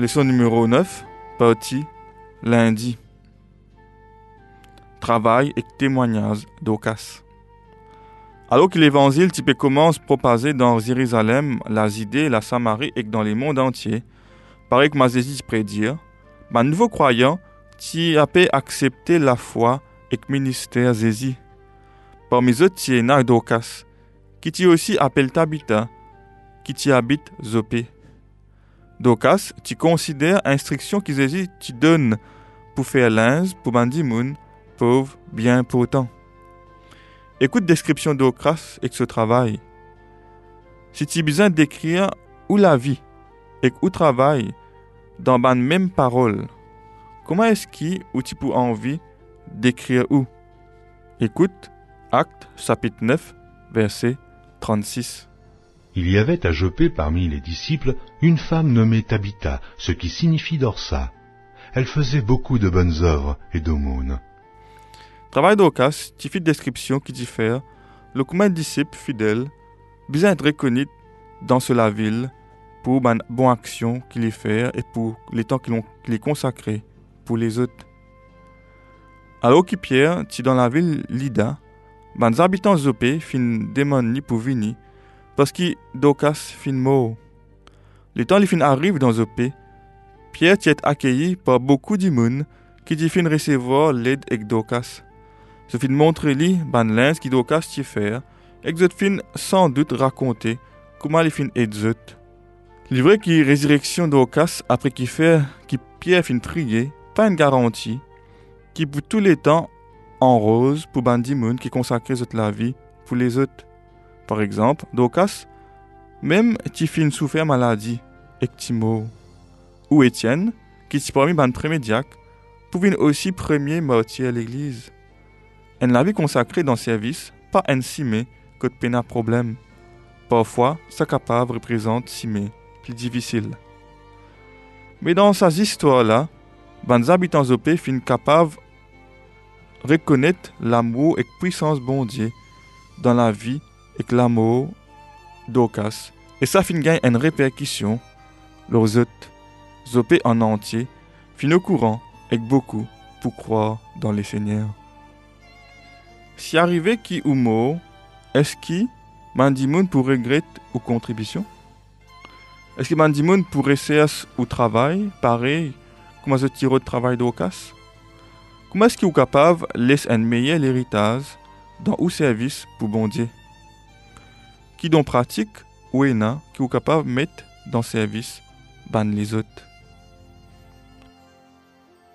Leçon numéro 9, partie lundi. Travail et témoignage d'Ocas. Alors que l'évangile type commence à propager dans Jérusalem, la Judée, la Samarie et dans le monde entier, pareil que Mazési prédire, ma nouveau croyant, qui a accepter la foi et le ministère. Parmi eux, tu es d'Ocas, qui aussi appelle Tabitha, qui habite Zopé. Docas, tu considères instruction que Jésus te donne pour faire linge pour bandimoun, pauvre, bien pourtant. Écoute description d'Ocas et ce travail. Si tu as besoin d'écrire où la vie et où travail dans la même parole, comment est-ce qui ou tu peux envie d'écrire où? Écoute Acte chapitre 9 verset 36. Il y avait à Jopé parmi les disciples une femme nommée Tabitha, ce qui signifie Dorsa. Elle faisait beaucoup de bonnes œuvres et d'aumônes. Travail d'Ocas, tu fais description qui diffère, le commun de disciples fidèles, bien être reconnu dans cela ville pour bonne action qu'il y fait et pour les temps qu'il est consacré pour les autres. Alors que Pierre, tu dans la ville Lida, les habitants Zopé fin démoni pour venir parce que Docas fin mort. Le temps fin arrive dans Zopé, Pierre est accueilli par beaucoup de qui dit fin recevoir l'aide avec Docas. Ce fin montre lui ban qui Docas t'y faire et que fin sans doute raconter comment les fin aide. Il vrai que résurrection d'Ocas après qu'il fait qui Pierre fin prier, pas une garantie, qui pour tous les temps en rose pour moun qui consacrait la vie pour les autres. Par exemple, Docas, même fin souffert maladie, et Timo, ou Étienne, qui s'y parmi ban premier diacre, pouvait aussi premier martyr à l'église. En la vie consacrée dans service, pas un simé que de peine à problème. Parfois, sa capable représente simé, plus difficile. Mais dans ces histoires-là, les habitants opé fin capable reconnaître l'amour et puissance bon Dieu dans la vie et l'amour d'Ocas. Et ça fin gagne une répercussion, leurs zopé en entier, fin au courant et beaucoup pour croire dans les seigneurs. Si arrivé qui ou mort, est-ce qui mandimoun pour regret ou contribution? Est-ce que mandimoun pour essayer ou travail, pareil, comme ce tiro de travail d'Ocas? Comment est-ce que vous capable de laisser un meilleur héritage dans ou service pour bon Dieu? Qui donc pratique ou est qui vous capable de mettre dans service ban les autres?